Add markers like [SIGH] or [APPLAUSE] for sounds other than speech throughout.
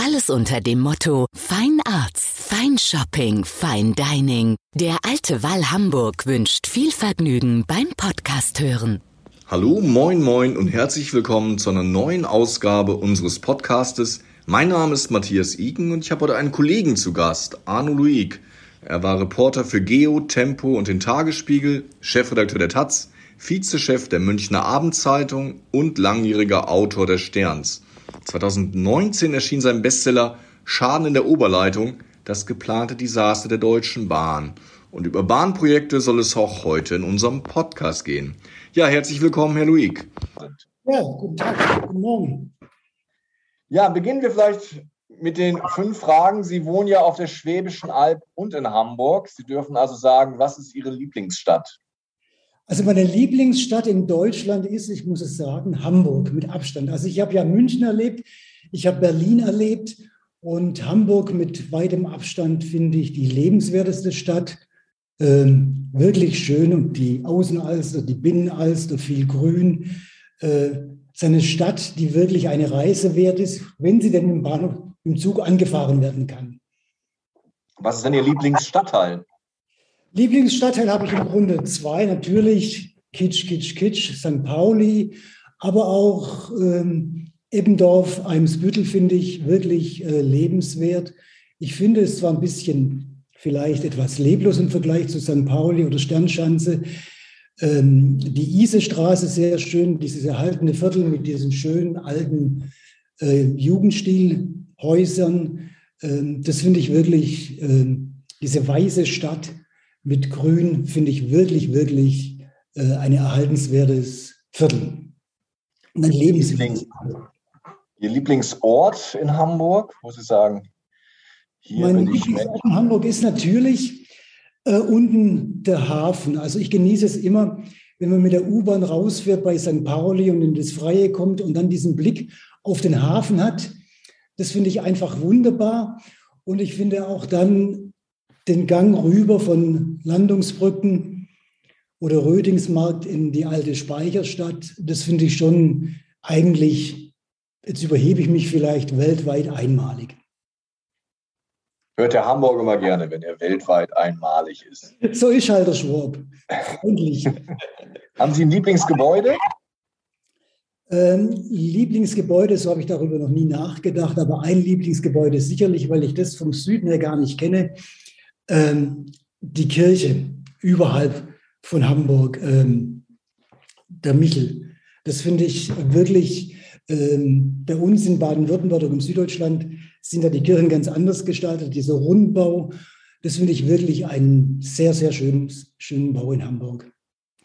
Alles unter dem Motto Fine Arts, Fine Dining. Der Alte Wall Hamburg wünscht viel Vergnügen beim Podcast hören. Hallo, moin, moin und herzlich willkommen zu einer neuen Ausgabe unseres Podcastes. Mein Name ist Matthias Iken und ich habe heute einen Kollegen zu Gast, Arno Luig. Er war Reporter für Geo, Tempo und den Tagesspiegel, Chefredakteur der Taz, Vizechef der Münchner Abendzeitung und langjähriger Autor der Sterns. 2019 erschien sein Bestseller Schaden in der Oberleitung, das geplante Desaster der Deutschen Bahn. Und über Bahnprojekte soll es auch heute in unserem Podcast gehen. Ja, herzlich willkommen, Herr Luig. Ja, guten Tag, guten Morgen. Ja, beginnen wir vielleicht mit den fünf Fragen. Sie wohnen ja auf der Schwäbischen Alb und in Hamburg. Sie dürfen also sagen, was ist Ihre Lieblingsstadt? Also meine Lieblingsstadt in Deutschland ist, ich muss es sagen, Hamburg mit Abstand. Also ich habe ja München erlebt, ich habe Berlin erlebt und Hamburg mit weitem Abstand finde ich die lebenswerteste Stadt. Ähm, wirklich schön und die Außenalster, die Binnenalster, viel Grün. Äh, es ist eine Stadt, die wirklich eine Reise wert ist, wenn sie denn im Bahnhof im Zug angefahren werden kann. Was ist denn Ihr Lieblingsstadtteil? Lieblingsstadtteil habe ich im Grunde zwei. Natürlich Kitsch, Kitsch, Kitsch, St. Pauli, aber auch ähm, Eppendorf, Eimsbüttel finde ich wirklich äh, lebenswert. Ich finde es zwar ein bisschen vielleicht etwas leblos im Vergleich zu St. Pauli oder Sternschanze. Ähm, die Isestraße sehr schön, dieses erhaltene Viertel mit diesen schönen alten äh, Jugendstilhäusern. Ähm, das finde ich wirklich, äh, diese weiße Stadt mit Grün finde ich wirklich, wirklich äh, ein erhaltenswertes Viertel. Und ein Lieblings Ihr Lieblingsort in Hamburg, muss ich sagen? Hier mein Lieblingsort in Hamburg ist natürlich äh, unten der Hafen. Also ich genieße es immer, wenn man mit der U-Bahn rausfährt bei St. Pauli und in das Freie kommt und dann diesen Blick auf den Hafen hat. Das finde ich einfach wunderbar. Und ich finde auch dann den Gang rüber von Landungsbrücken oder Rödingsmarkt in die alte Speicherstadt, das finde ich schon eigentlich, jetzt überhebe ich mich vielleicht, weltweit einmalig. Hört der Hamburger immer gerne, wenn er weltweit einmalig ist. So ist halt der Schwab. Freundlich. [LAUGHS] Haben Sie ein Lieblingsgebäude? Ähm, Lieblingsgebäude, so habe ich darüber noch nie nachgedacht, aber ein Lieblingsgebäude sicherlich, weil ich das vom Süden her gar nicht kenne, ähm, die Kirche überhalb von Hamburg, ähm, der Michel. Das finde ich wirklich, ähm, bei uns in Baden-Württemberg und in Süddeutschland sind da die Kirchen ganz anders gestaltet, dieser Rundbau. Das finde ich wirklich einen sehr, sehr schönen, schönen Bau in Hamburg.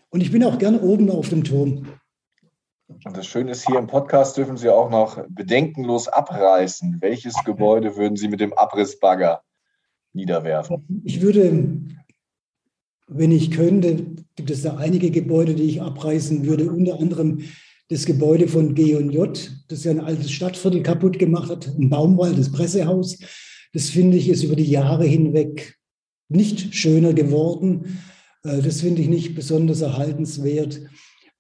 Und ich bin auch gern oben auf dem Turm. Und das Schöne ist, hier im Podcast dürfen Sie auch noch bedenkenlos abreißen. Welches Gebäude würden Sie mit dem Abrissbagger niederwerfen? Ich würde, wenn ich könnte, gibt es da einige Gebäude, die ich abreißen würde, unter anderem das Gebäude von G&J, das ja ein altes Stadtviertel kaputt gemacht hat, ein Baumwald, das Pressehaus. Das finde ich ist über die Jahre hinweg nicht schöner geworden. Äh, das finde ich nicht besonders erhaltenswert.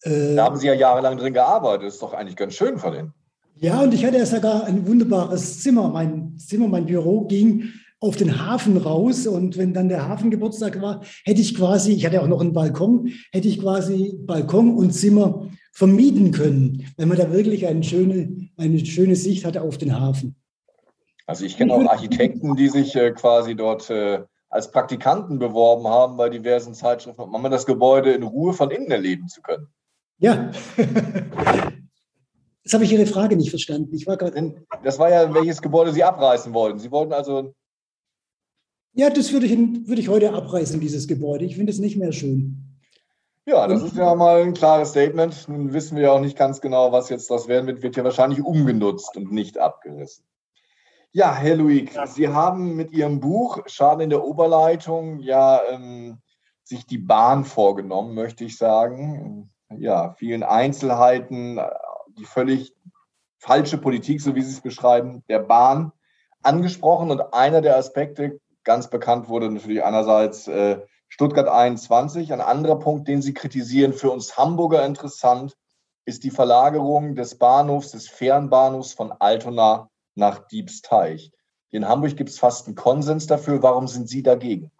Äh, da haben Sie ja jahrelang drin gearbeitet. Das ist doch eigentlich ganz schön von Ihnen. Ja, und ich hatte ja sogar ein wunderbares Zimmer. Mein Zimmer, mein Büro ging auf den Hafen raus und wenn dann der Hafengeburtstag war, hätte ich quasi, ich hatte auch noch einen Balkon, hätte ich quasi Balkon und Zimmer vermieten können, wenn man da wirklich eine schöne, eine schöne Sicht hatte auf den Hafen. Also ich kenne auch Architekten, die sich äh, quasi dort äh, als Praktikanten beworben haben bei diversen Zeitschriften, um das Gebäude in Ruhe von innen erleben zu können. Ja. [LAUGHS] Jetzt habe ich Ihre Frage nicht verstanden. Ich war gerade. Das war ja, welches Gebäude Sie abreißen wollten. Sie wollten also ja, das würde ich, würde ich heute abreißen, dieses Gebäude. Ich finde es nicht mehr schön. Ja, das ist ja mal ein klares Statement. Nun wissen wir ja auch nicht ganz genau, was jetzt das werden wird. Wird ja wahrscheinlich umgenutzt und nicht abgerissen. Ja, Herr Luig, Sie haben mit Ihrem Buch Schaden in der Oberleitung ja ähm, sich die Bahn vorgenommen, möchte ich sagen. Ja, vielen Einzelheiten, die völlig falsche Politik, so wie Sie es beschreiben, der Bahn angesprochen. Und einer der Aspekte, ganz bekannt wurde natürlich einerseits äh, Stuttgart 21. Ein anderer Punkt, den Sie kritisieren, für uns Hamburger interessant, ist die Verlagerung des Bahnhofs, des Fernbahnhofs von Altona nach Diebsteich. In Hamburg gibt es fast einen Konsens dafür. Warum sind Sie dagegen?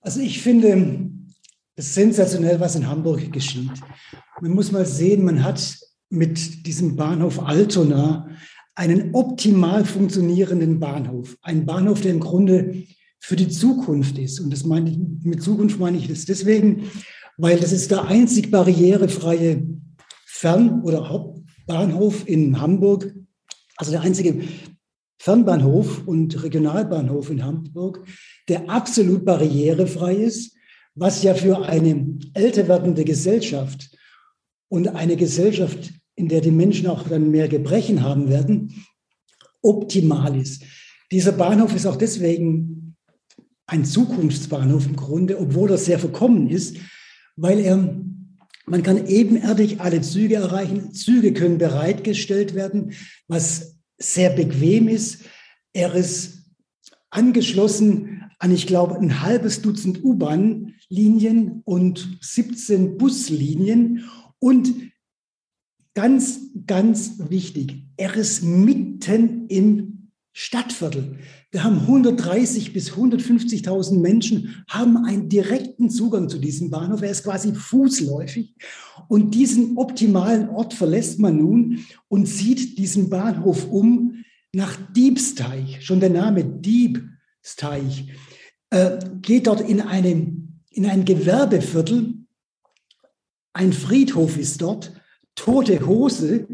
Also ich finde es sensationell, was in Hamburg geschieht. Man muss mal sehen, man hat mit diesem Bahnhof Altona einen optimal funktionierenden Bahnhof. Ein Bahnhof, der im Grunde für die Zukunft ist. Und das meine ich, mit Zukunft meine ich das deswegen, weil das ist der einzig barrierefreie Fern- oder Hauptbahnhof in Hamburg, also der einzige Fernbahnhof und Regionalbahnhof in Hamburg, der absolut barrierefrei ist, was ja für eine älter werdende Gesellschaft und eine Gesellschaft, in der die Menschen auch dann mehr Gebrechen haben werden, optimal ist. Dieser Bahnhof ist auch deswegen ein Zukunftsbahnhof im Grunde, obwohl er sehr verkommen ist, weil er man kann ebenerdig alle Züge erreichen. Züge können bereitgestellt werden, was sehr bequem ist. Er ist angeschlossen an, ich glaube, ein halbes Dutzend U-Bahn-Linien und 17 Buslinien. Und ganz, ganz wichtig, er ist mitten im Stadtviertel. Wir haben 130 bis 150.000 Menschen, haben einen direkten Zugang zu diesem Bahnhof. Er ist quasi fußläufig. Und diesen optimalen Ort verlässt man nun und zieht diesen Bahnhof um nach Diebsteich. Schon der Name Diebsteich äh, geht dort in, einem, in ein Gewerbeviertel. Ein Friedhof ist dort, tote Hose.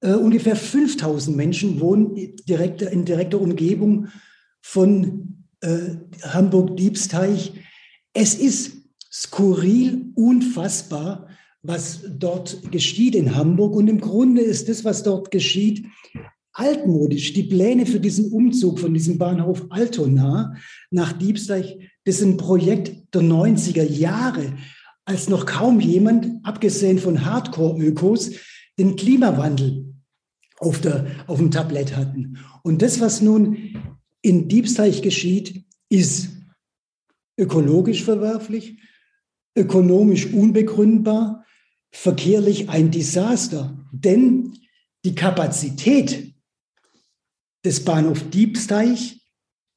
Äh, ungefähr 5000 Menschen wohnen direkt, in direkter Umgebung von äh, Hamburg-Diebsteich. Es ist skurril, unfassbar, was dort geschieht in Hamburg. Und im Grunde ist das, was dort geschieht, altmodisch. Die Pläne für diesen Umzug von diesem Bahnhof Altona nach Diebsteich, das ist ein Projekt der 90er Jahre, als noch kaum jemand, abgesehen von Hardcore-Ökos, den Klimawandel auf, der, auf dem Tablett hatten. Und das, was nun in Diebsteich geschieht, ist ökologisch verwerflich, ökonomisch unbegründbar, verkehrlich ein Desaster. Denn die Kapazität des Bahnhof Diebsteich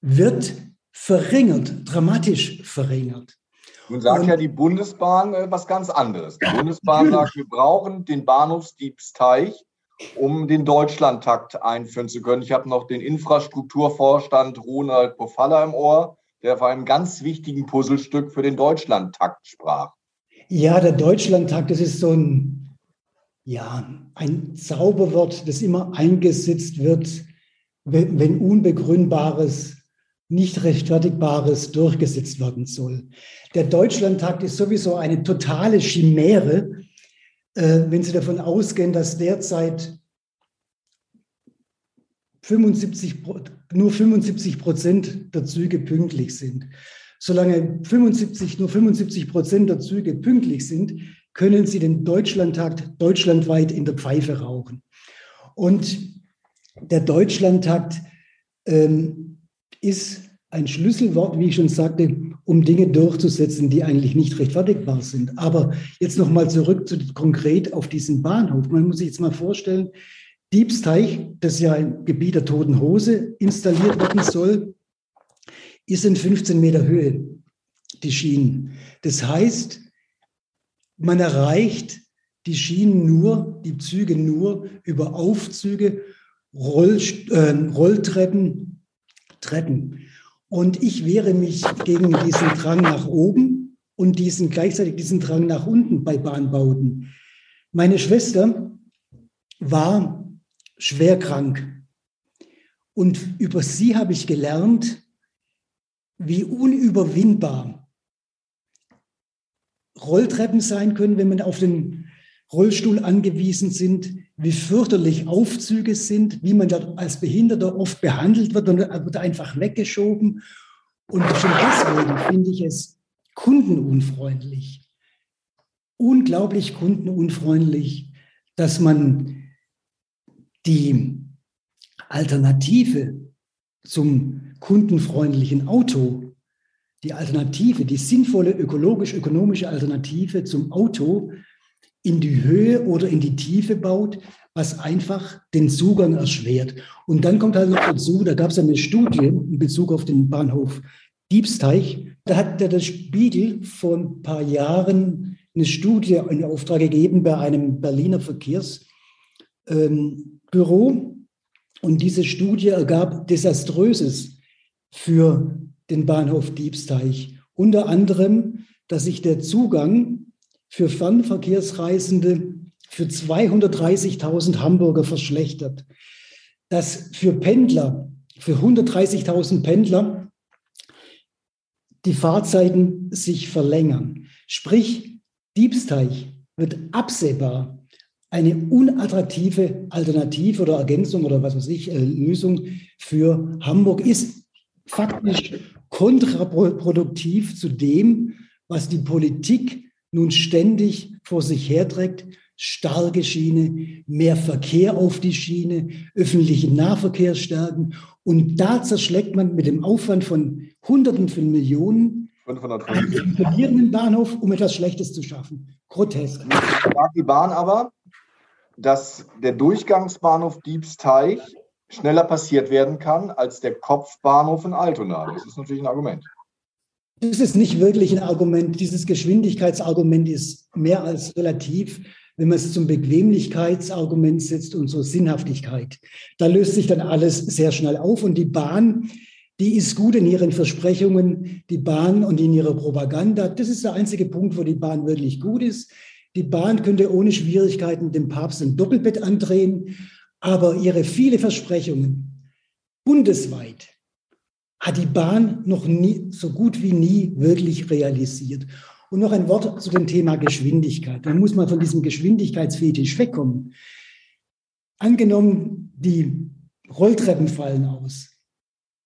wird verringert, dramatisch verringert. Nun sagt Und, ja die Bundesbahn äh, was ganz anderes. Die Bundesbahn sagt, wir brauchen den Bahnhof Diebsteich um den Deutschlandtakt einführen zu können. Ich habe noch den Infrastrukturvorstand Ronald Pofalla im Ohr, der vor einem ganz wichtigen Puzzlestück für den Deutschlandtakt sprach. Ja, der Deutschlandtakt, das ist so ein, ja, ein Zauberwort, das immer eingesetzt wird, wenn, wenn Unbegründbares, nicht rechtfertigbares durchgesetzt werden soll. Der Deutschlandtakt ist sowieso eine totale Chimäre, äh, wenn Sie davon ausgehen, dass derzeit 75, nur 75 Prozent der Züge pünktlich sind. Solange 75, nur 75 Prozent der Züge pünktlich sind, können Sie den Deutschlandtakt deutschlandweit in der Pfeife rauchen. Und der Deutschlandtakt ähm, ist ein Schlüsselwort, wie ich schon sagte, um Dinge durchzusetzen, die eigentlich nicht rechtfertigbar sind. Aber jetzt nochmal zurück zu, konkret auf diesen Bahnhof. Man muss sich jetzt mal vorstellen, Diebsteich, das ja ein Gebiet der Toten Hose installiert werden soll, ist in 15 Meter Höhe, die Schienen. Das heißt, man erreicht die Schienen nur, die Züge nur über Aufzüge, Roll, äh, Rolltreppen, Treppen. Und ich wehre mich gegen diesen Drang nach oben und diesen gleichzeitig diesen Drang nach unten bei Bahnbauten. Meine Schwester war schwer krank. Und über sie habe ich gelernt, wie unüberwindbar Rolltreppen sein können, wenn man auf den Rollstuhl angewiesen sind, wie fürchterlich Aufzüge sind, wie man dort als Behinderter oft behandelt wird und wird einfach weggeschoben. Und schon deswegen finde ich es kundenunfreundlich, unglaublich kundenunfreundlich, dass man die Alternative zum kundenfreundlichen Auto, die Alternative, die sinnvolle ökologisch-ökonomische Alternative zum Auto in die Höhe oder in die Tiefe baut, was einfach den Zugang erschwert. Und dann kommt halt noch dazu, da gab es eine Studie in Bezug auf den Bahnhof Diebsteich. Da hat der Spiegel vor ein paar Jahren eine Studie in Auftrag gegeben bei einem Berliner Verkehrsbüro. Ähm, und diese Studie ergab Desaströses für den Bahnhof Diebsteich. Unter anderem, dass sich der Zugang für Fernverkehrsreisende für 230.000 Hamburger verschlechtert. Dass für Pendler, für 130.000 Pendler, die Fahrzeiten sich verlängern. Sprich, Diebsteich wird absehbar eine unattraktive Alternative oder Ergänzung oder was weiß ich, äh, Lösung für Hamburg ist faktisch kontraproduktiv zu dem, was die Politik nun ständig vor sich herträgt. Starke Schiene, mehr Verkehr auf die Schiene, öffentlichen Nahverkehr stärken. Und da zerschlägt man mit dem Aufwand von Hunderten von Millionen einen funktionierenden Bahnhof, um etwas Schlechtes zu schaffen. Grotesk. Die Bahn aber, dass der Durchgangsbahnhof Diebsteich schneller passiert werden kann als der Kopfbahnhof in Altona. Das ist natürlich ein Argument. Das ist nicht wirklich ein Argument. Dieses Geschwindigkeitsargument ist mehr als relativ, wenn man es zum Bequemlichkeitsargument setzt und zur Sinnhaftigkeit. Da löst sich dann alles sehr schnell auf und die Bahn, die ist gut in ihren Versprechungen, die Bahn und in ihrer Propaganda. Das ist der einzige Punkt, wo die Bahn wirklich gut ist. Die Bahn könnte ohne Schwierigkeiten dem Papst ein Doppelbett andrehen, aber ihre viele Versprechungen bundesweit hat die Bahn noch nie, so gut wie nie wirklich realisiert. Und noch ein Wort zu dem Thema Geschwindigkeit. Da muss man von diesem Geschwindigkeitsfetisch wegkommen. Angenommen, die Rolltreppen fallen aus,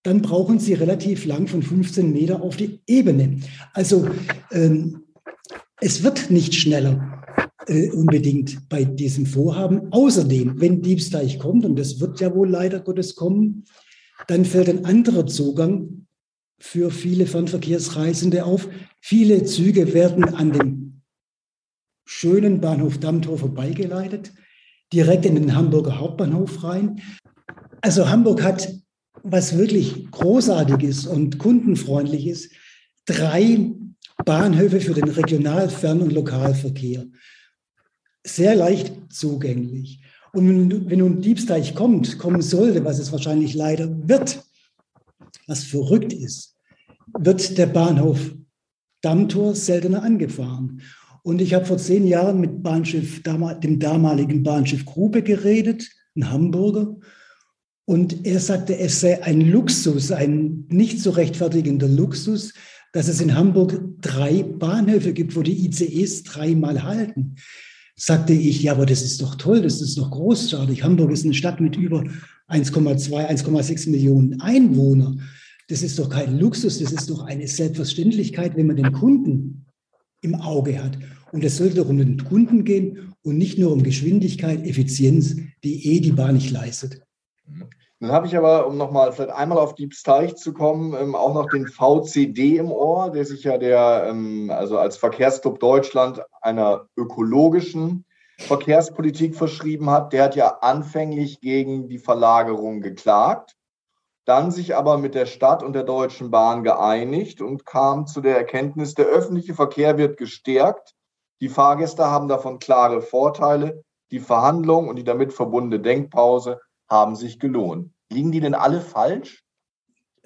dann brauchen Sie relativ lang von 15 Meter auf die Ebene. Also ähm, es wird nicht schneller äh, unbedingt bei diesem Vorhaben. Außerdem, wenn Diebsteich kommt, und das wird ja wohl leider Gottes kommen, dann fällt ein anderer Zugang für viele Fernverkehrsreisende auf. Viele Züge werden an dem schönen Bahnhof Dammtor vorbeigeleitet, direkt in den Hamburger Hauptbahnhof rein. Also Hamburg hat was wirklich großartiges und kundenfreundlich ist, drei Bahnhöfe für den Regional-, Fern- und Lokalverkehr sehr leicht zugänglich. Und wenn nun Diebsteich kommt, kommen sollte, was es wahrscheinlich leider wird, was verrückt ist, wird der Bahnhof Dammtor seltener angefahren. Und ich habe vor zehn Jahren mit Bahnschiff, dem damaligen Bahnschiff Grube geredet, ein Hamburger. Und er sagte, es sei ein Luxus, ein nicht zu rechtfertigender Luxus, dass es in Hamburg drei Bahnhöfe gibt, wo die ICEs dreimal halten sagte ich, ja, aber das ist doch toll, das ist doch großartig. Hamburg ist eine Stadt mit über 1,2, 1,6 Millionen Einwohnern. Das ist doch kein Luxus, das ist doch eine Selbstverständlichkeit, wenn man den Kunden im Auge hat. Und es sollte doch um den Kunden gehen und nicht nur um Geschwindigkeit, Effizienz, die eh die Bahn nicht leistet. Dann habe ich aber, um nochmal vielleicht einmal auf Diebs Teich zu kommen, ähm, auch noch den VCD im Ohr, der sich ja der, ähm, also als Verkehrsclub Deutschland einer ökologischen Verkehrspolitik verschrieben hat. Der hat ja anfänglich gegen die Verlagerung geklagt, dann sich aber mit der Stadt und der Deutschen Bahn geeinigt und kam zu der Erkenntnis, der öffentliche Verkehr wird gestärkt. Die Fahrgäste haben davon klare Vorteile. Die Verhandlungen und die damit verbundene Denkpause haben sich gelohnt. Liegen die denn alle falsch?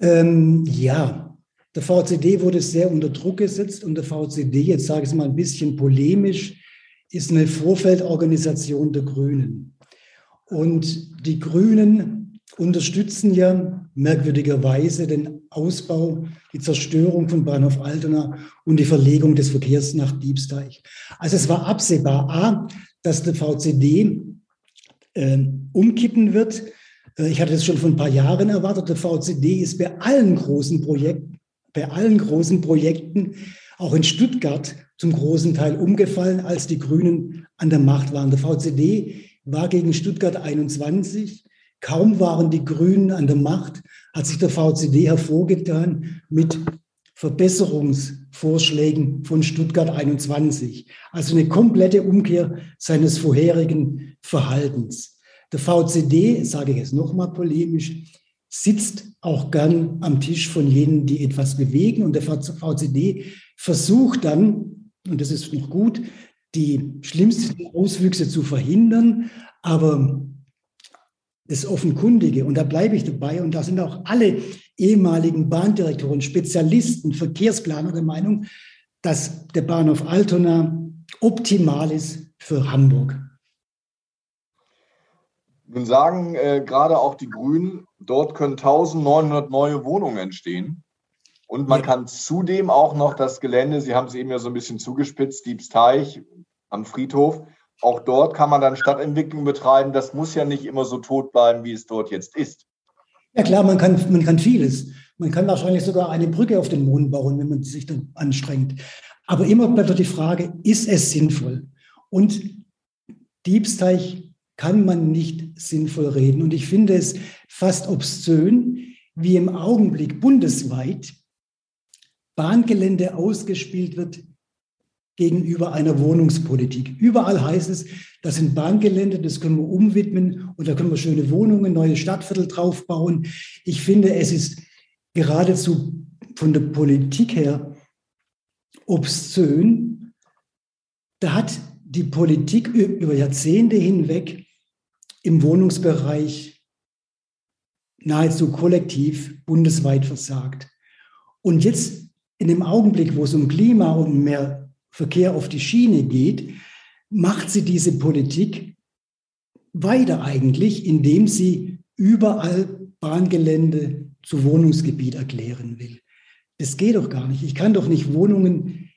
Ähm, ja, der VCD wurde sehr unter Druck gesetzt und der VCD, jetzt sage ich es mal ein bisschen polemisch, ist eine Vorfeldorganisation der Grünen. Und die Grünen unterstützen ja merkwürdigerweise den Ausbau, die Zerstörung von Bahnhof Altona und die Verlegung des Verkehrs nach Diebsteich. Also es war absehbar, a, dass der VCD äh, umkippen wird. Äh, ich hatte das schon vor ein paar Jahren erwartet. Der VCD ist bei allen großen Projekten, bei allen großen Projekten, auch in Stuttgart, zum großen Teil umgefallen, als die Grünen an der Macht waren. Der VCD war gegen Stuttgart 21. Kaum waren die Grünen an der Macht, hat sich der VCD hervorgetan mit Verbesserungsvorschlägen von Stuttgart 21. Also eine komplette Umkehr seines vorherigen Verhaltens. Der VCD, sage ich jetzt nochmal polemisch, sitzt auch gern am Tisch von jenen, die etwas bewegen. Und der VCD versucht dann, und das ist noch gut, die schlimmsten Auswüchse zu verhindern. Aber das Offenkundige, und da bleibe ich dabei, und da sind auch alle ehemaligen Bahndirektoren, Spezialisten, Verkehrsplaner der Meinung, dass der Bahnhof Altona optimal ist für Hamburg. Nun sagen äh, gerade auch die Grünen, dort können 1900 neue Wohnungen entstehen. Und man ja. kann zudem auch noch das Gelände, Sie haben es eben ja so ein bisschen zugespitzt, Diebsteich am Friedhof, auch dort kann man dann Stadtentwicklung betreiben. Das muss ja nicht immer so tot bleiben, wie es dort jetzt ist. Ja klar, man kann, man kann vieles. Man kann wahrscheinlich sogar eine Brücke auf den Mond bauen, wenn man sich dann anstrengt. Aber immer bleibt doch die Frage, ist es sinnvoll? Und Diebsteich kann man nicht sinnvoll reden. Und ich finde es fast obszön, wie im Augenblick bundesweit Bahngelände ausgespielt wird gegenüber einer Wohnungspolitik. Überall heißt es, das sind Bahngelände, das können wir umwidmen und da können wir schöne Wohnungen, neue Stadtviertel draufbauen. Ich finde, es ist geradezu von der Politik her obszön. Da hat die Politik über Jahrzehnte hinweg im Wohnungsbereich nahezu kollektiv bundesweit versagt. Und jetzt in dem Augenblick, wo es um Klima und mehr Verkehr auf die Schiene geht, macht sie diese Politik weiter eigentlich, indem sie überall Bahngelände zu Wohnungsgebiet erklären will. Das geht doch gar nicht. Ich kann doch nicht Wohnungen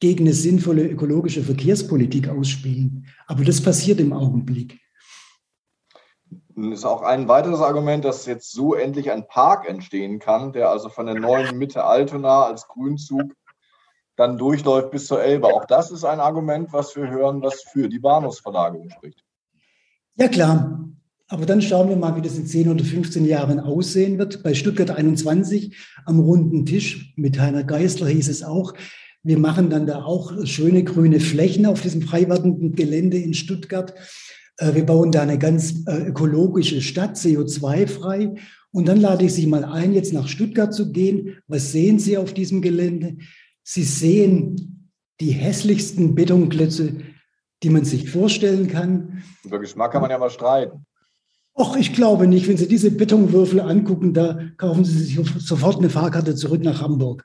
gegen eine sinnvolle ökologische Verkehrspolitik ausspielen. Aber das passiert im Augenblick. Das ist auch ein weiteres Argument, dass jetzt so endlich ein Park entstehen kann, der also von der neuen Mitte Altona als Grünzug dann durchläuft bis zur Elbe. Auch das ist ein Argument, was wir hören, was für die Bahnhofsverlagerung spricht. Ja, klar. Aber dann schauen wir mal, wie das in 10 oder 15 Jahren aussehen wird. Bei Stuttgart 21 am runden Tisch mit Heiner Geisler hieß es auch, wir machen dann da auch schöne grüne Flächen auf diesem frei werdenden Gelände in Stuttgart. Äh, wir bauen da eine ganz äh, ökologische Stadt, CO2-frei. Und dann lade ich Sie mal ein, jetzt nach Stuttgart zu gehen. Was sehen Sie auf diesem Gelände? Sie sehen die hässlichsten Betonklötze, die man sich vorstellen kann. Über Geschmack kann man ja mal streiten. Och, ich glaube nicht. Wenn Sie diese Betonwürfel angucken, da kaufen Sie sich sofort eine Fahrkarte zurück nach Hamburg.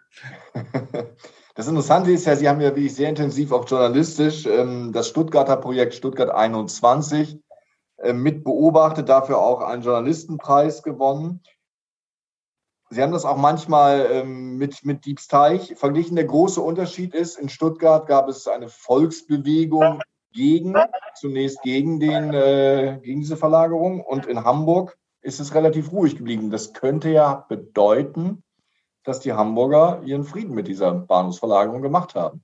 [LAUGHS] Das Interessante ist ja, Sie haben ja wirklich sehr intensiv auch journalistisch ähm, das Stuttgarter Projekt Stuttgart 21 äh, mit beobachtet, dafür auch einen Journalistenpreis gewonnen. Sie haben das auch manchmal ähm, mit, mit Diebsteich verglichen. Der große Unterschied ist, in Stuttgart gab es eine Volksbewegung gegen, zunächst gegen, den, äh, gegen diese Verlagerung und in Hamburg ist es relativ ruhig geblieben. Das könnte ja bedeuten, dass die Hamburger ihren Frieden mit dieser Bahnhofsverlagerung gemacht haben.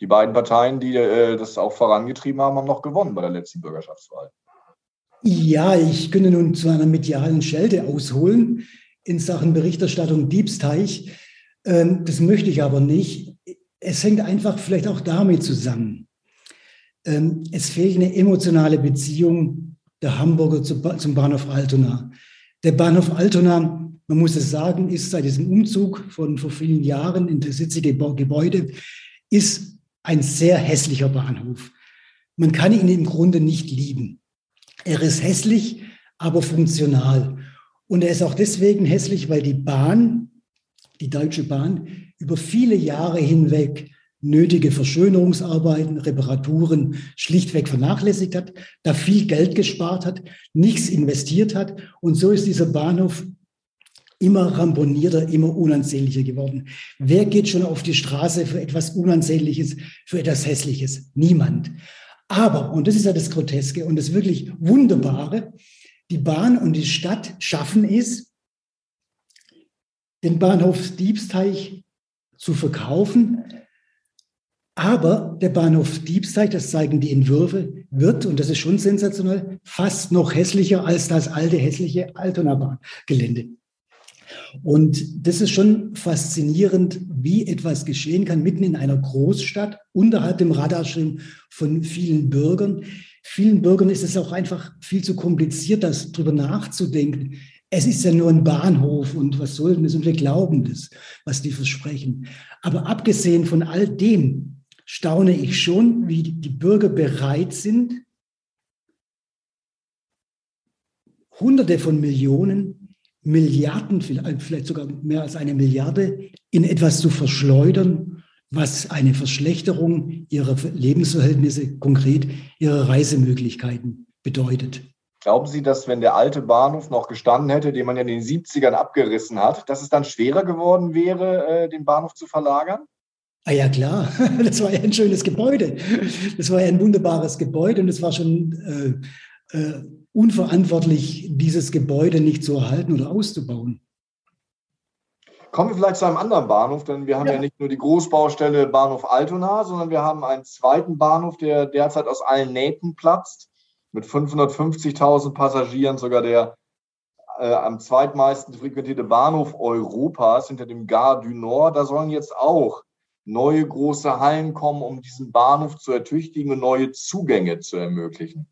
Die beiden Parteien, die äh, das auch vorangetrieben haben, haben noch gewonnen bei der letzten Bürgerschaftswahl. Ja, ich könnte nun zu einer medialen Schelte ausholen in Sachen Berichterstattung Diebsteich. Ähm, das möchte ich aber nicht. Es hängt einfach vielleicht auch damit zusammen. Ähm, es fehlt eine emotionale Beziehung der Hamburger zum Bahnhof Altona. Der Bahnhof Altona, man muss es sagen, ist seit diesem Umzug von vor vielen Jahren in das jetzige Gebäude, ist ein sehr hässlicher Bahnhof. Man kann ihn im Grunde nicht lieben. Er ist hässlich, aber funktional. Und er ist auch deswegen hässlich, weil die Bahn, die Deutsche Bahn, über viele Jahre hinweg nötige Verschönerungsarbeiten, Reparaturen schlichtweg vernachlässigt hat, da viel Geld gespart hat, nichts investiert hat. Und so ist dieser Bahnhof immer ramponierter, immer unansehnlicher geworden. Wer geht schon auf die Straße für etwas Unansehnliches, für etwas Hässliches? Niemand. Aber, und das ist ja das Groteske und das wirklich Wunderbare, die Bahn und die Stadt schaffen es, den Bahnhof Diebsteich zu verkaufen. Aber der Bahnhof Diebsteich, das zeigen die Entwürfe, wird, und das ist schon sensationell, fast noch hässlicher als das alte hässliche Altona-Bahngelände. Und das ist schon faszinierend, wie etwas geschehen kann, mitten in einer Großstadt, unterhalb dem Radarschirm von vielen Bürgern. Vielen Bürgern ist es auch einfach viel zu kompliziert, das drüber nachzudenken. Es ist ja nur ein Bahnhof und was soll das? Und wir glauben das, was die versprechen. Aber abgesehen von all dem staune ich schon, wie die Bürger bereit sind, Hunderte von Millionen Milliarden, vielleicht sogar mehr als eine Milliarde, in etwas zu verschleudern, was eine Verschlechterung ihrer Lebensverhältnisse, konkret ihrer Reisemöglichkeiten bedeutet. Glauben Sie, dass wenn der alte Bahnhof noch gestanden hätte, den man ja in den 70ern abgerissen hat, dass es dann schwerer geworden wäre, äh, den Bahnhof zu verlagern? Ah ja, klar. [LAUGHS] Das war ja ein schönes Gebäude. Das war ja ein wunderbares Gebäude und es war schon äh, äh, unverantwortlich, dieses Gebäude nicht zu erhalten oder auszubauen. Kommen wir vielleicht zu einem anderen Bahnhof, denn wir haben ja, ja nicht nur die Großbaustelle Bahnhof Altona, sondern wir haben einen zweiten Bahnhof, der derzeit aus allen Nähten platzt, mit 550.000 Passagieren, sogar der äh, am zweitmeisten frequentierte Bahnhof Europas hinter dem Gare du Nord. Da sollen jetzt auch neue große Hallen kommen, um diesen Bahnhof zu ertüchtigen und neue Zugänge zu ermöglichen.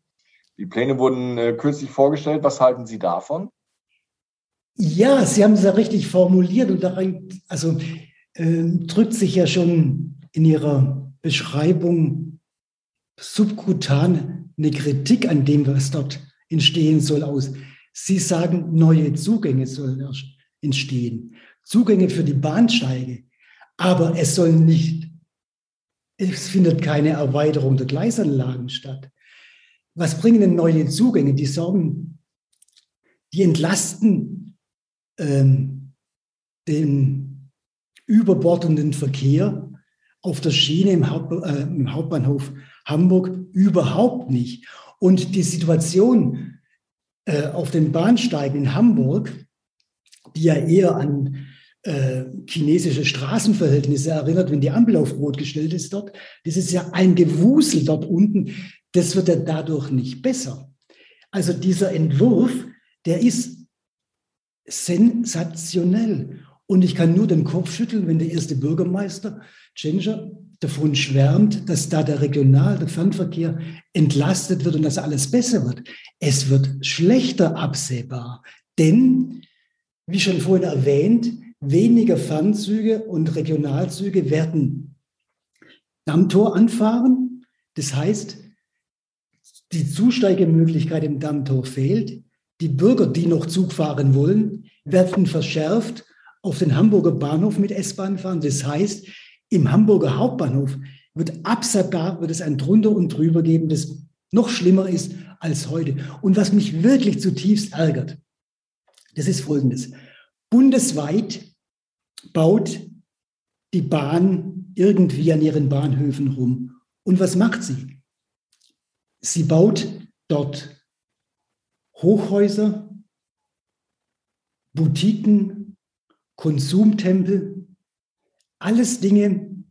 Die Pläne wurden äh, kürzlich vorgestellt. Was halten Sie davon? Ja, Sie haben es ja richtig formuliert und darin, also äh, drückt sich ja schon in Ihrer Beschreibung subkutan eine Kritik an dem, was dort entstehen soll, aus. Sie sagen, neue Zugänge sollen entstehen, Zugänge für die Bahnsteige, aber es soll nicht, es findet keine Erweiterung der Gleisanlagen statt. Was bringen denn neue Zugänge? Die sorgen, die entlasten ähm, den überbordenden Verkehr auf der Schiene im, Haupt, äh, im Hauptbahnhof Hamburg überhaupt nicht. Und die Situation äh, auf den Bahnsteigen in Hamburg, die ja eher an äh, chinesische Straßenverhältnisse erinnert, wenn die Ampel auf Rot gestellt ist dort. Das ist ja ein Gewusel dort unten. Das wird ja dadurch nicht besser. Also dieser Entwurf, der ist sensationell. Und ich kann nur den Kopf schütteln, wenn der erste Bürgermeister, Ginger, davon schwärmt, dass da der Regional-, der Fernverkehr entlastet wird und dass alles besser wird. Es wird schlechter absehbar. Denn, wie schon vorhin erwähnt, weniger Fernzüge und Regionalzüge werden Dammtor anfahren. Das heißt, die Zusteigemöglichkeit im Dammtor fehlt. Die Bürger, die noch Zug fahren wollen, werden verschärft auf den Hamburger Bahnhof mit S-Bahn fahren. Das heißt, im Hamburger Hauptbahnhof wird absehbar, wird es ein drunter und drüber geben, das noch schlimmer ist als heute. Und was mich wirklich zutiefst ärgert, das ist Folgendes. Bundesweit baut die Bahn irgendwie an ihren Bahnhöfen rum. Und was macht sie? Sie baut dort Hochhäuser, Boutiquen, Konsumtempel, alles Dinge,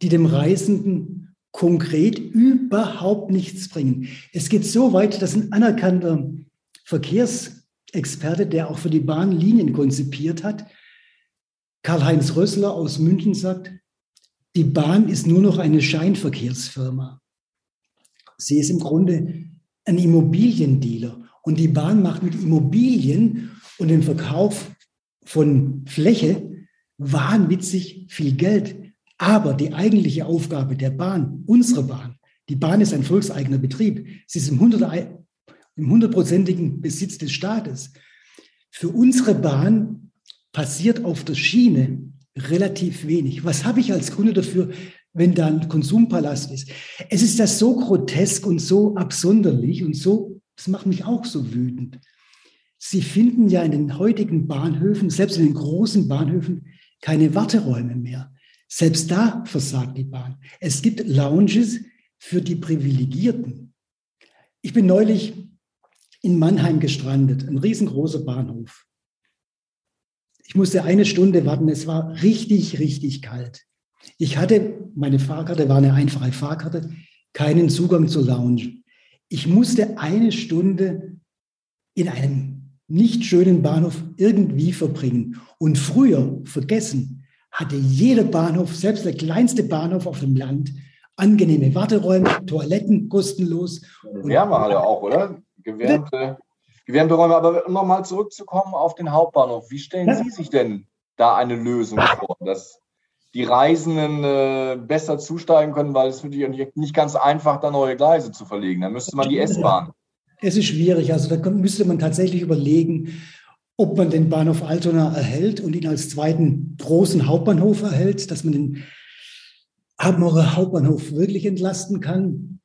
die dem Reisenden konkret überhaupt nichts bringen. Es geht so weit, dass ein anerkannter Verkehrsexperte, der auch für die Bahn Linien konzipiert hat, Karl-Heinz Rössler aus München sagt, die Bahn ist nur noch eine Scheinverkehrsfirma. Sie ist im Grunde ein Immobiliendealer. Und die Bahn macht mit Immobilien und dem Verkauf von Fläche wahnwitzig viel Geld. Aber die eigentliche Aufgabe der Bahn, unsere Bahn, die Bahn ist ein volkseigener Betrieb. Sie ist im, hundertprozentigen Besitz des Staates. Für unsere Bahn passiert auf der Schiene relativ wenig. Was habe ich als Kunde dafür, wenn da ein Konsumpalast ist. Es ist das so grotesk und so absonderlich und so, das macht mich auch so wütend. Sie finden ja in den heutigen Bahnhöfen, selbst in den großen Bahnhöfen, keine Warteräume mehr. Selbst da versagt die Bahn. Es gibt Lounges, für die Privilegierten. Ich bin neulich in Mannheim gestrandet, ein riesengroßer Bahnhof. Ich musste eine Stunde warten, es war richtig, richtig kalt. Ich hatte, meine Fahrkarte war eine einfache Fahrkarte, keinen Zugang zur Lounge. Ich musste eine Stunde in einem nicht schönen Bahnhof irgendwie verbringen. Und früher, vergessen, hatte jeder Bahnhof, selbst der kleinste Bahnhof auf dem Land, angenehme Warteräume, Toiletten kostenlos. Wärmehalle auch, oder? Gewärmte, gewärmte Räume. Aber um nochmal zurückzukommen auf den Hauptbahnhof, wie stellen ja. Sie sich denn da eine Lösung vor, dass die Reisenden äh, besser zusteigen können, weil es natürlich nicht ganz einfach, da neue Gleise zu verlegen. Da müsste man die S-Bahn. Es ist schwierig. Also da müsste man tatsächlich überlegen, ob man den Bahnhof Altona erhält und ihn als zweiten großen Hauptbahnhof erhält, dass man den Hamburger Hauptbahnhof wirklich entlasten kann.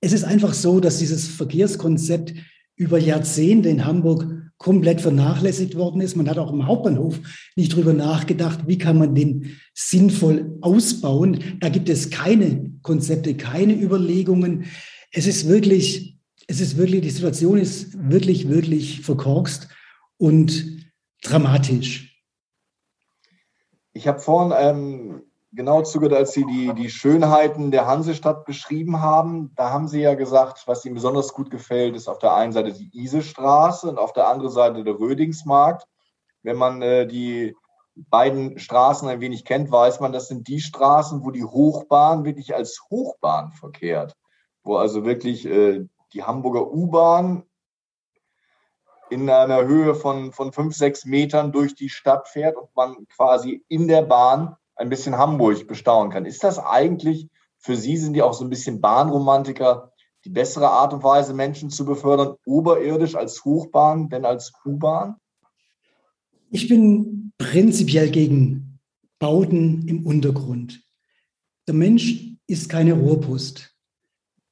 Es ist einfach so, dass dieses Verkehrskonzept über Jahrzehnte in Hamburg komplett vernachlässigt worden ist. Man hat auch im Hauptbahnhof nicht drüber nachgedacht, wie kann man den sinnvoll ausbauen. Da gibt es keine Konzepte, keine Überlegungen. Es ist wirklich, es ist wirklich, die Situation ist wirklich, wirklich verkorkst und dramatisch. Ich habe vorhin ähm, genau zugehört, als Sie die, die Schönheiten der Hansestadt beschrieben haben. Da haben Sie ja gesagt, was Ihnen besonders gut gefällt, ist auf der einen Seite die Isestraße und auf der anderen Seite der Rödingsmarkt. Wenn man äh, die beiden Straßen ein wenig kennt, weiß man, das sind die Straßen, wo die Hochbahn wirklich als Hochbahn verkehrt. Wo also wirklich äh, die Hamburger U-Bahn in einer Höhe von, von fünf, sechs Metern durch die Stadt fährt und man quasi in der Bahn ein bisschen Hamburg bestaunen kann. Ist das eigentlich für Sie, sind die auch so ein bisschen Bahnromantiker, die bessere Art und Weise, Menschen zu befördern, oberirdisch als Hochbahn, denn als U-Bahn? Ich bin prinzipiell gegen Bauten im Untergrund. Der Mensch ist keine Rohrpost.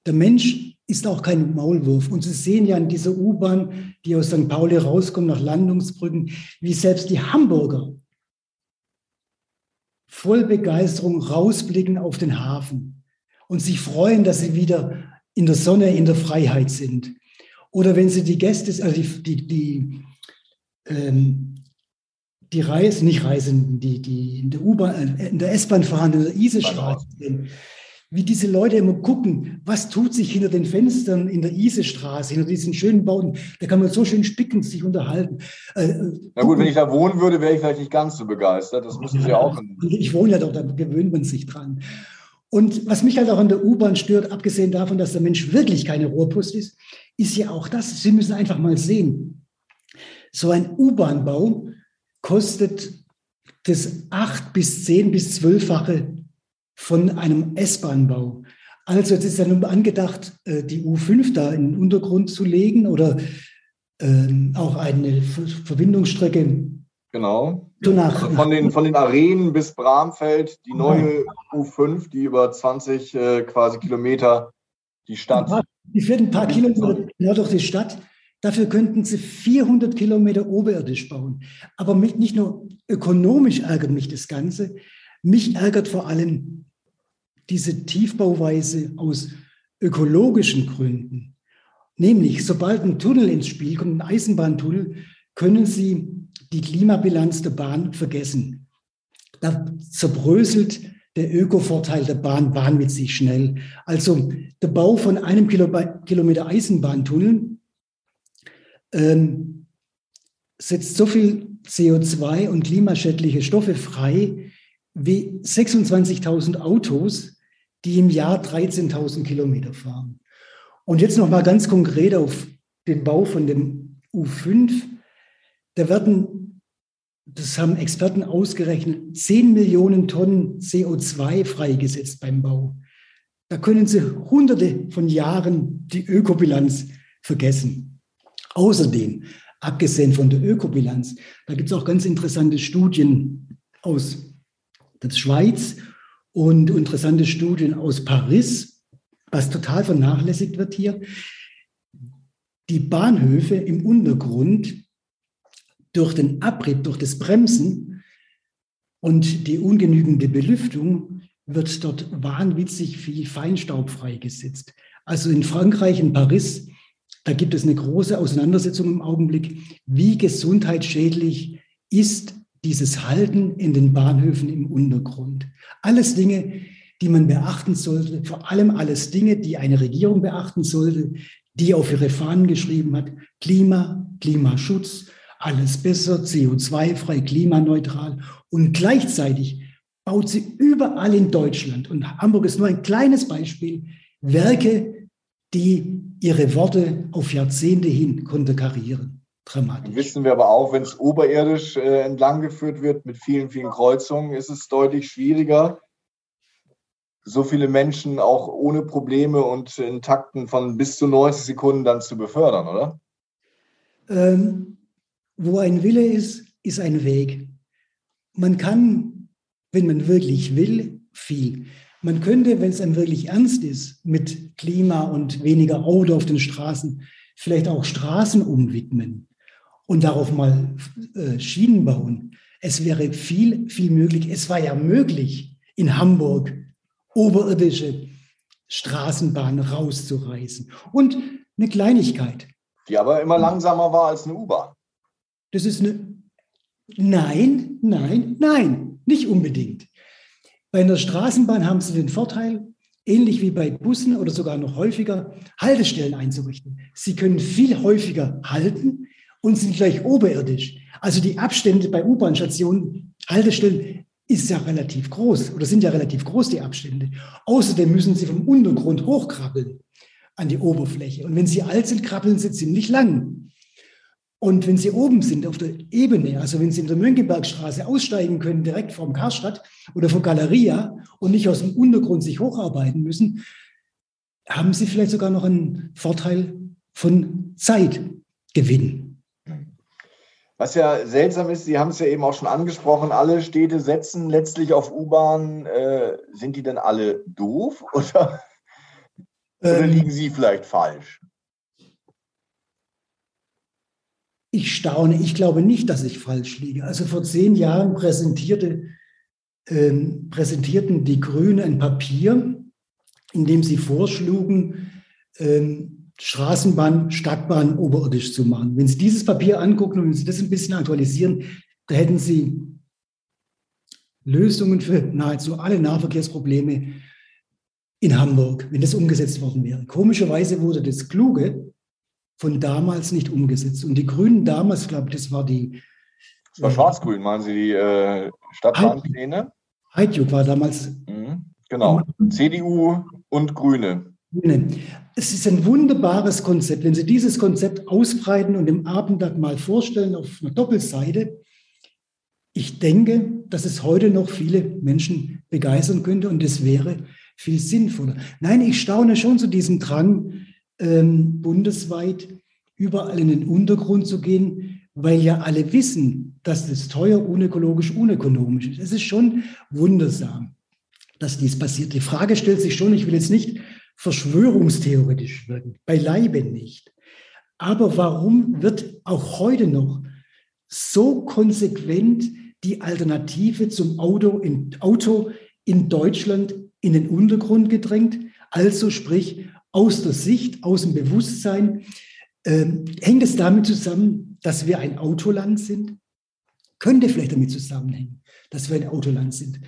Der Mensch ist auch kein Maulwurf. Und Sie sehen ja in dieser U-Bahn, die aus St. Pauli rauskommt, nach Landungsbrücken, wie selbst die Hamburger voll Begeisterung rausblicken auf den Hafen und sich freuen, dass sie wieder in der Sonne, in der Freiheit sind. Oder wenn sie die Gäste, also die, die, die, ähm, die Reisen, nicht Reisenden, die, die in der U-Bahn, äh, in der S-Bahn fahren, in der Isestraße sind, wie diese Leute immer gucken, was tut sich hinter den Fenstern in der Isestraße, hinter diesen schönen Bauten. Da kann man so schön spicken sich unterhalten. Äh, äh Na gut, wenn ich da wohnen würde, wäre ich vielleicht nicht ganz so begeistert. Das müssen Sie ja, auch. Ich wohne ja doch, da gewöhnt man sich dran. Und was mich halt auch an der U-Bahn stört, abgesehen davon, dass der Mensch wirklich keine Rohrpost ist, ist ja auch das, Sie müssen einfach mal sehen. So ein U-Bahn-Bau kostet das acht bis zehn bis zwölffache von einem S-Bahn-Bau. Also es ist ja nun angedacht, äh, die U5 da in den Untergrund zu legen oder ähm, auch eine Verbindungsstrecke. Genau. Nach, also von, den, von den Arenen bis Bramfeld, die neue U5, die über 20 äh, quasi Kilometer die Stadt. Die führt ein paar Kilometer quer durch die Stadt. Dafür könnten sie 400 Kilometer oberirdisch bauen. Aber mich nicht nur ökonomisch ärgert mich das Ganze, mich ärgert vor allem diese Tiefbauweise aus ökologischen Gründen. Nämlich, sobald ein Tunnel ins Spiel kommt, ein Eisenbahntunnel, können Sie die Klimabilanz der Bahn vergessen. Da zerbröselt der Ökovorteil der Bahn wahnwitzig schnell. Also der Bau von einem Kilometer Eisenbahntunnel ähm, setzt so viel CO2 und klimaschädliche Stoffe frei, wie 26.000 Autos, die im Jahr 13.000 Kilometer fahren. Und jetzt noch mal ganz konkret auf den Bau von dem U5. Da werden, das haben Experten ausgerechnet, 10 Millionen Tonnen CO2 freigesetzt beim Bau. Da können Sie hunderte von Jahren die Ökobilanz vergessen. Außerdem, abgesehen von der Ökobilanz, da gibt es auch ganz interessante Studien aus der Schweiz und interessante Studien aus Paris, was total vernachlässigt wird hier. Die Bahnhöfe im Untergrund durch den Abrieb, durch das Bremsen und die ungenügende Belüftung wird dort wahnwitzig viel Feinstaub freigesetzt. Also in Frankreich, in Paris, da gibt es eine große Auseinandersetzung im Augenblick, wie gesundheitsschädlich ist dieses Halten in den Bahnhöfen im Untergrund. Alles Dinge, die man beachten sollte, vor allem alles Dinge, die eine Regierung beachten sollte, die auf ihre Fahnen geschrieben hat, Klima, Klimaschutz, alles besser, CO2-frei, klimaneutral. Und gleichzeitig baut sie überall in Deutschland, und Hamburg ist nur ein kleines Beispiel, Werke, die ihre Worte auf Jahrzehnte hin konterkarieren. Dramatisch. Wissen wir aber auch, wenn es oberirdisch äh, entlang geführt wird mit vielen, vielen Kreuzungen, ist es deutlich schwieriger, so viele Menschen auch ohne Probleme und in Takten von bis zu 90 Sekunden dann zu befördern, oder? Ähm, wo ein Wille ist, ist ein Weg. Man kann, wenn man wirklich will, viel. Man könnte, wenn es einem wirklich ernst ist, mit Klima und weniger Auto auf den Straßen, vielleicht auch Straßen umwidmen und darauf mal äh, Schienen bauen. Es wäre viel, viel möglich. Es war ja möglich, in Hamburg oberirdische Straßenbahnen rauszureißen. Und eine Kleinigkeit. Die aber immer langsamer war als eine U-Bahn. Das ist eine. Nein, nein, nein, nicht unbedingt. Bei einer Straßenbahn haben Sie den Vorteil, ähnlich wie bei Bussen oder sogar noch häufiger, Haltestellen einzurichten. Sie können viel häufiger halten und sind gleich oberirdisch. Also die Abstände bei U-Bahn-Stationen, Haltestellen, ist ja relativ groß oder sind ja relativ groß die Abstände. Außerdem müssen sie vom Untergrund hochkrabbeln an die Oberfläche. Und wenn sie alt sind, krabbeln sie ziemlich lang. Und wenn Sie oben sind auf der Ebene, also wenn Sie in der Mönckebergstraße aussteigen können, direkt vom Karstadt oder von Galeria und nicht aus dem Untergrund sich hocharbeiten müssen, haben Sie vielleicht sogar noch einen Vorteil von Zeitgewinn. Was ja seltsam ist, Sie haben es ja eben auch schon angesprochen, alle Städte setzen letztlich auf U-Bahn. Äh, sind die denn alle doof [LAUGHS] oder, ähm, oder liegen Sie vielleicht falsch? Ich staune, ich glaube nicht, dass ich falsch liege. Also vor zehn Jahren präsentierte, ähm, präsentierten die Grünen ein Papier, in dem sie vorschlugen, ähm, Straßenbahn, Stadtbahn oberirdisch zu machen. Wenn Sie dieses Papier angucken und wenn Sie das ein bisschen aktualisieren, da hätten Sie Lösungen für nahezu alle Nahverkehrsprobleme in Hamburg, wenn das umgesetzt worden wäre. Komischerweise wurde das Kluge von damals nicht umgesetzt. Und die Grünen damals, glaube ich, das war die. Das war Schwarz-Grün, meinen Sie die äh, Stadtbahnpläne? Heidjuk war damals. Mhm, genau. CDU und Grüne. Grüne. Es ist ein wunderbares Konzept. Wenn Sie dieses Konzept ausbreiten und im Abendblatt mal vorstellen auf einer Doppelseite, ich denke, dass es heute noch viele Menschen begeistern könnte und es wäre viel sinnvoller. Nein, ich staune schon zu diesem Drang, ähm, bundesweit überall in den Untergrund zu gehen, weil ja alle wissen, dass das teuer, unökologisch, unökonomisch ist. Es ist schon wundersam, dass dies passiert. Die Frage stellt sich schon, ich will jetzt nicht verschwörungstheoretisch wirken, beileibe nicht. Aber warum wird auch heute noch so konsequent die Alternative zum Auto in, Auto in Deutschland in den Untergrund gedrängt? Also sprich aus der Sicht, aus dem Bewusstsein. Ähm, hängt es damit zusammen, dass wir ein Autoland sind? Könnte vielleicht damit zusammenhängen, dass wir ein Autoland sind.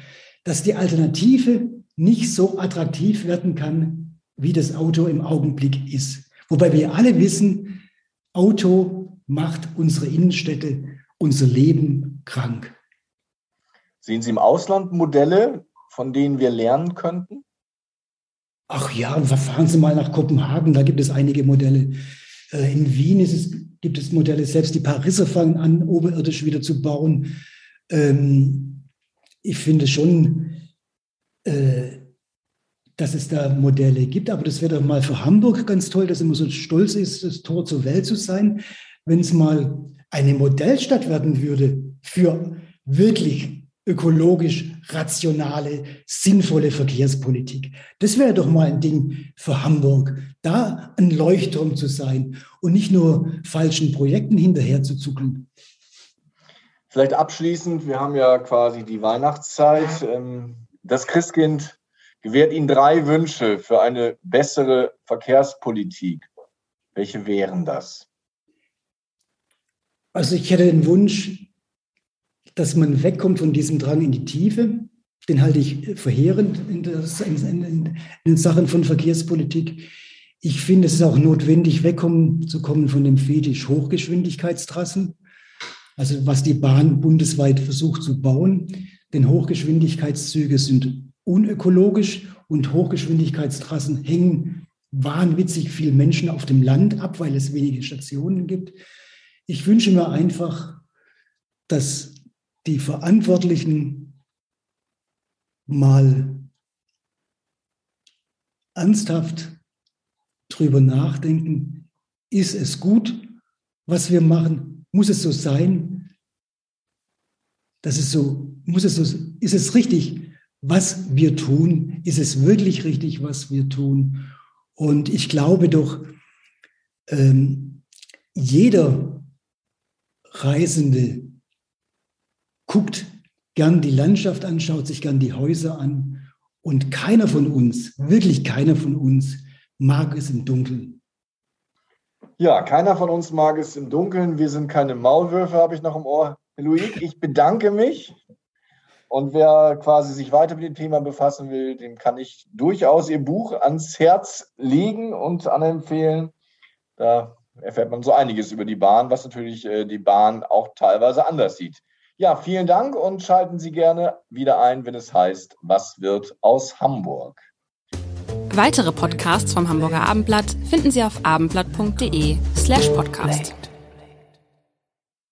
Dass die Alternative nicht so attraktiv werden kann, wie das Auto im Augenblick ist. Wobei wir alle wissen, Auto macht unsere Innenstädte, unser Leben krank. Sehen Sie im Ausland Modelle, von denen wir lernen könnten? Ach ja, fahren Sie mal nach Kopenhagen, da gibt es einige Modelle. Äh, in Wien es, gibt es Modelle, selbst die Pariser fangen an, oberirdisch wieder zu bauen. Ähm, ich finde schon, äh, dass es da Modelle gibt, aber das wäre doch mal für Hamburg ganz toll, dass immer so stolz ist, das Tor zur Welt zu sein, wenn es mal eine Modellstadt werden würde für wirklich ökologisch rationale, sinnvolle Verkehrspolitik. Das wäre doch mal ein Ding für Hamburg, da ein Leuchtturm zu sein und nicht nur falschen Projekten hinterher zu zuckeln. Vielleicht abschließend, wir haben ja quasi die Weihnachtszeit. Ähm, das Christkind gewährt Ihnen drei Wünsche für eine bessere Verkehrspolitik. Welche wären das? Also ich hätte den Wunsch, dass man wegkommt von diesem Drang in die Tiefe. Den halte ich verheerend in, das, in, in, in Sachen von Verkehrspolitik. Ich finde, es ist auch notwendig, wegkommen zu kommen von dem Fetisch Hochgeschwindigkeitstrassen. Also was die Bahn bundesweit versucht zu bauen. Denn Hochgeschwindigkeitszüge sind unökologisch und Hochgeschwindigkeitstrassen hängen wahnwitzig viel Menschen auf dem Land ab, weil es wenige Stationen gibt. Ich wünsche mir einfach, dass die Verantwortlichen mal ernsthaft drüber nachdenken, ist es gut, was wir machen? Muss es so sein? Das ist so, muss es so, ist es richtig, was wir tun? Ist es wirklich richtig, was wir tun? Und ich glaube doch, ähm, jeder Reisende guckt gern die Landschaft an, schaut sich gern die Häuser an. Und keiner von uns, wirklich keiner von uns, mag es im Dunkeln. Ja, keiner von uns mag es im Dunkeln. Wir sind keine Maulwürfe, habe ich noch im Ohr. Louis, ich bedanke mich. Und wer quasi sich weiter mit dem Thema befassen will, dem kann ich durchaus Ihr Buch ans Herz legen und anempfehlen. Da erfährt man so einiges über die Bahn, was natürlich äh, die Bahn auch teilweise anders sieht. Ja, vielen Dank und schalten Sie gerne wieder ein, wenn es heißt, was wird aus Hamburg? Weitere Podcasts vom Hamburger Abendblatt finden Sie auf abendblatt.de slash podcast.